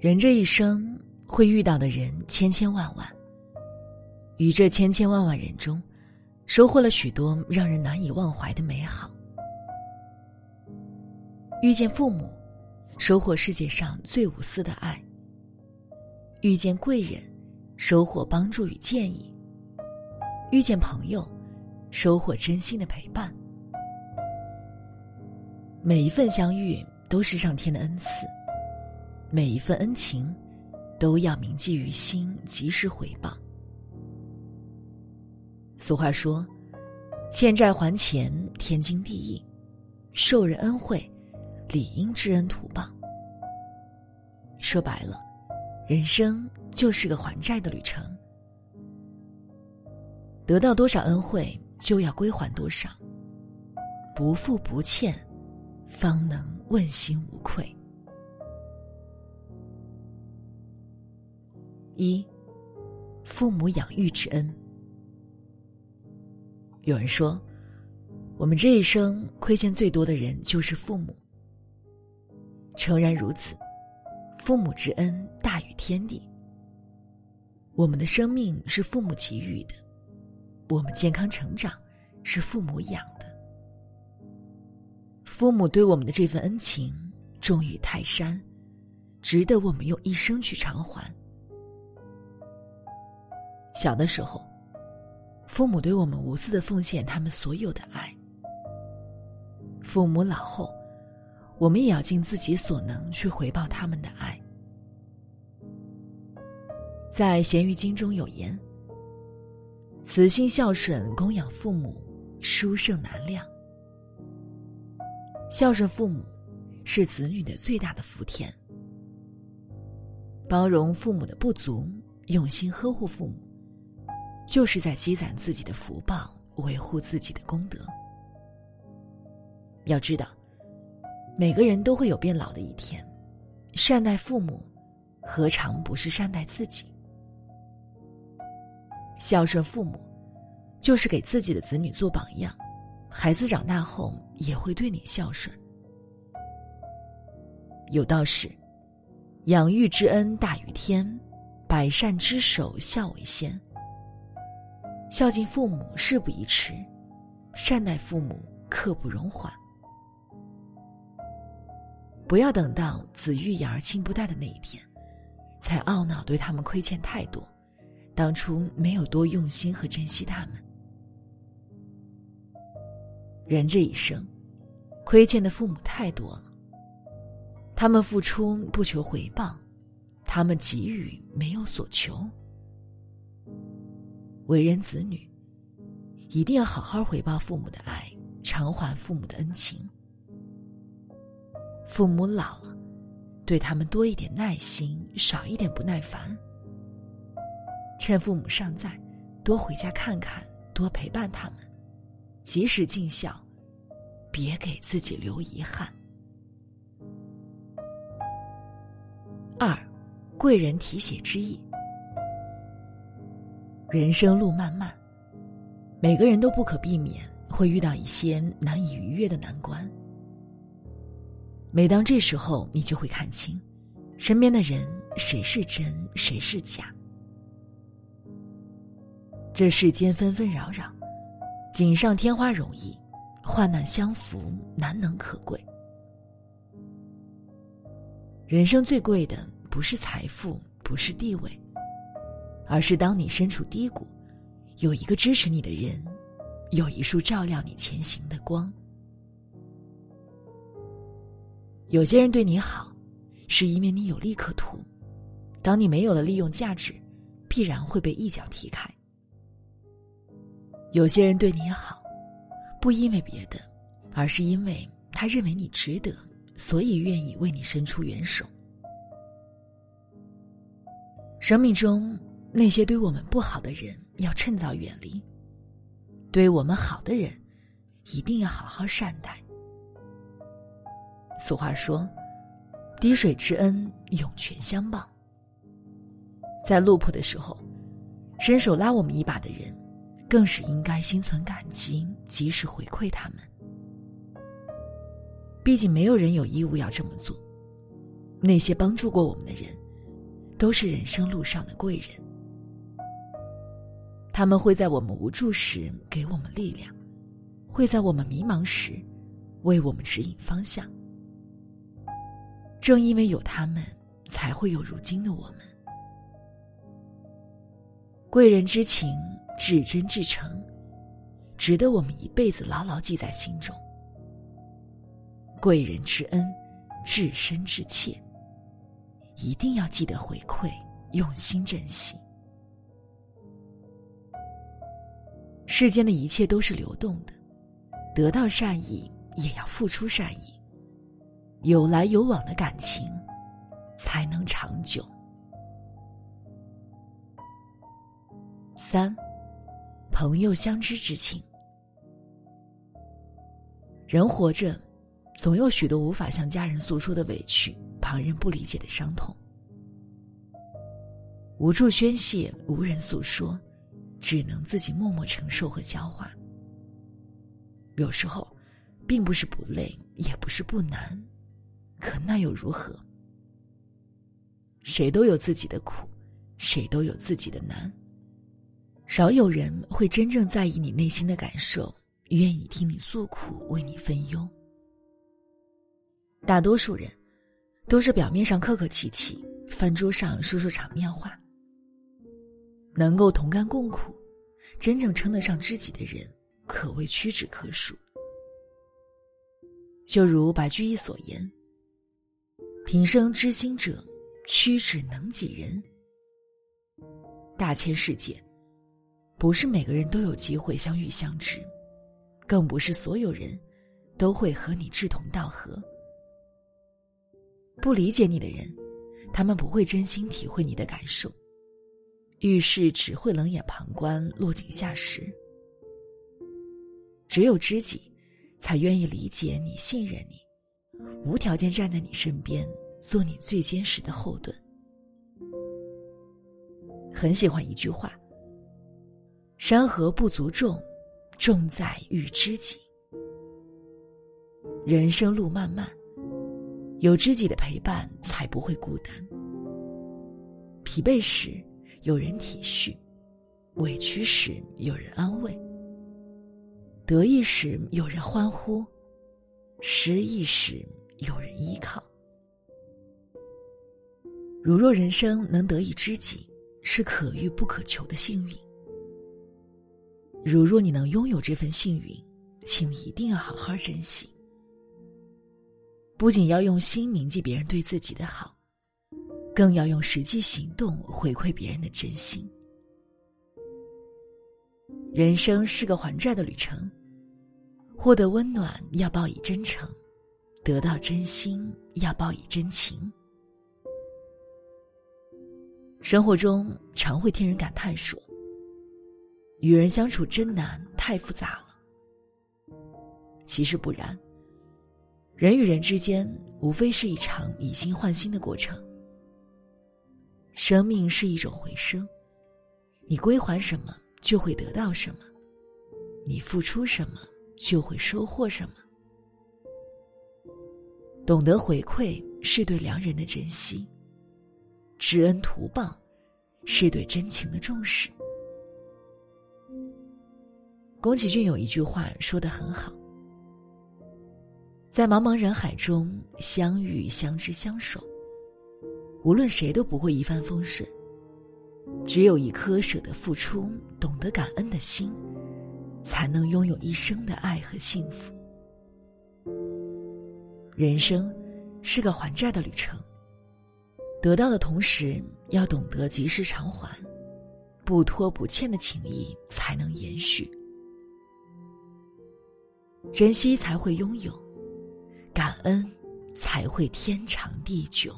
人这一生会遇到的人千千万万，于这千千万万人中，收获了许多让人难以忘怀的美好。遇见父母，收获世界上最无私的爱；遇见贵人，收获帮助与建议；遇见朋友，收获真心的陪伴。每一份相遇都是上天的恩赐，每一份恩情都要铭记于心，及时回报。俗话说：“欠债还钱，天经地义；受人恩惠，理应知恩图报。”说白了，人生就是个还债的旅程。得到多少恩惠，就要归还多少，不负不欠。方能问心无愧。一，父母养育之恩。有人说，我们这一生亏欠最多的人就是父母。诚然如此，父母之恩大于天地。我们的生命是父母给予的，我们健康成长是父母养的。父母对我们的这份恩情重于泰山，值得我们用一生去偿还。小的时候，父母对我们无私的奉献他们所有的爱；父母老后，我们也要尽自己所能去回报他们的爱。在《咸鱼经》中有言：“慈心孝顺供养父母，殊胜难量。”孝顺父母，是子女的最大的福田。包容父母的不足，用心呵护父母，就是在积攒自己的福报，维护自己的功德。要知道，每个人都会有变老的一天，善待父母，何尝不是善待自己？孝顺父母，就是给自己的子女做榜样。孩子长大后也会对你孝顺。有道是：“养育之恩大于天，百善之首孝为先。”孝敬父母事不宜迟，善待父母刻不容缓。不要等到子欲养而亲不待的那一天，才懊恼对他们亏欠太多，当初没有多用心和珍惜他们。人这一生，亏欠的父母太多了。他们付出不求回报，他们给予没有所求。为人子女，一定要好好回报父母的爱，偿还父母的恩情。父母老了，对他们多一点耐心，少一点不耐烦。趁父母尚在，多回家看看，多陪伴他们。及时尽孝，别给自己留遗憾。二，贵人提携之意。人生路漫漫，每个人都不可避免会遇到一些难以逾越的难关。每当这时候，你就会看清，身边的人谁是真，谁是假。这世间纷纷扰扰。锦上添花容易，患难相扶难能可贵。人生最贵的不是财富，不是地位，而是当你身处低谷，有一个支持你的人，有一束照亮你前行的光。有些人对你好，是因为你有利可图；当你没有了利用价值，必然会被一脚踢开。有些人对你好，不因为别的，而是因为他认为你值得，所以愿意为你伸出援手。生命中那些对我们不好的人，要趁早远离；对我们好的人，一定要好好善待。俗话说：“滴水之恩，涌泉相报。”在落魄的时候，伸手拉我们一把的人。更是应该心存感激，及时回馈他们。毕竟没有人有义务要这么做。那些帮助过我们的人，都是人生路上的贵人。他们会在我们无助时给我们力量，会在我们迷茫时为我们指引方向。正因为有他们，才会有如今的我们。贵人之情至真至诚，值得我们一辈子牢牢记在心中。贵人之恩至深至切，一定要记得回馈，用心珍惜。世间的一切都是流动的，得到善意也要付出善意，有来有往的感情才能长久。三，朋友相知之情。人活着，总有许多无法向家人诉说的委屈，旁人不理解的伤痛，无助宣泄，无人诉说。只能自己默默承受和消化。有时候，并不是不累，也不是不难，可那又如何？谁都有自己的苦，谁都有自己的难。少有人会真正在意你内心的感受，愿意听你诉苦，为你分忧。大多数人，都是表面上客客气气，饭桌上说说场面话。能够同甘共苦，真正称得上知己的人，可谓屈指可数。就如白居易所言：“平生知心者，屈指能几人。”大千世界，不是每个人都有机会相遇相知，更不是所有人都会和你志同道合。不理解你的人，他们不会真心体会你的感受。遇事只会冷眼旁观，落井下石。只有知己，才愿意理解你、信任你，无条件站在你身边，做你最坚实的后盾。很喜欢一句话：“山河不足重，重在遇知己。”人生路漫漫，有知己的陪伴，才不会孤单。疲惫时。有人体恤，委屈时有人安慰，得意时有人欢呼，失意时有人依靠。如若人生能得以知己，是可遇不可求的幸运。如若你能拥有这份幸运，请一定要好好珍惜。不仅要用心铭记别人对自己的好。更要用实际行动回馈别人的真心。人生是个还债的旅程，获得温暖要报以真诚，得到真心要报以真情。生活中常会听人感叹说：“与人相处真难，太复杂了。”其实不然，人与人之间无非是一场以心换心的过程。生命是一种回声，你归还什么，就会得到什么；你付出什么，就会收获什么。懂得回馈是对良人的珍惜，知恩图报是对真情的重视。宫崎骏有一句话说的很好：“在茫茫人海中相遇、相知、相守。”无论谁都不会一帆风顺，只有一颗舍得付出、懂得感恩的心，才能拥有一生的爱和幸福。人生是个还债的旅程，得到的同时要懂得及时偿还，不拖不欠的情谊才能延续，珍惜才会拥有，感恩才会天长地久。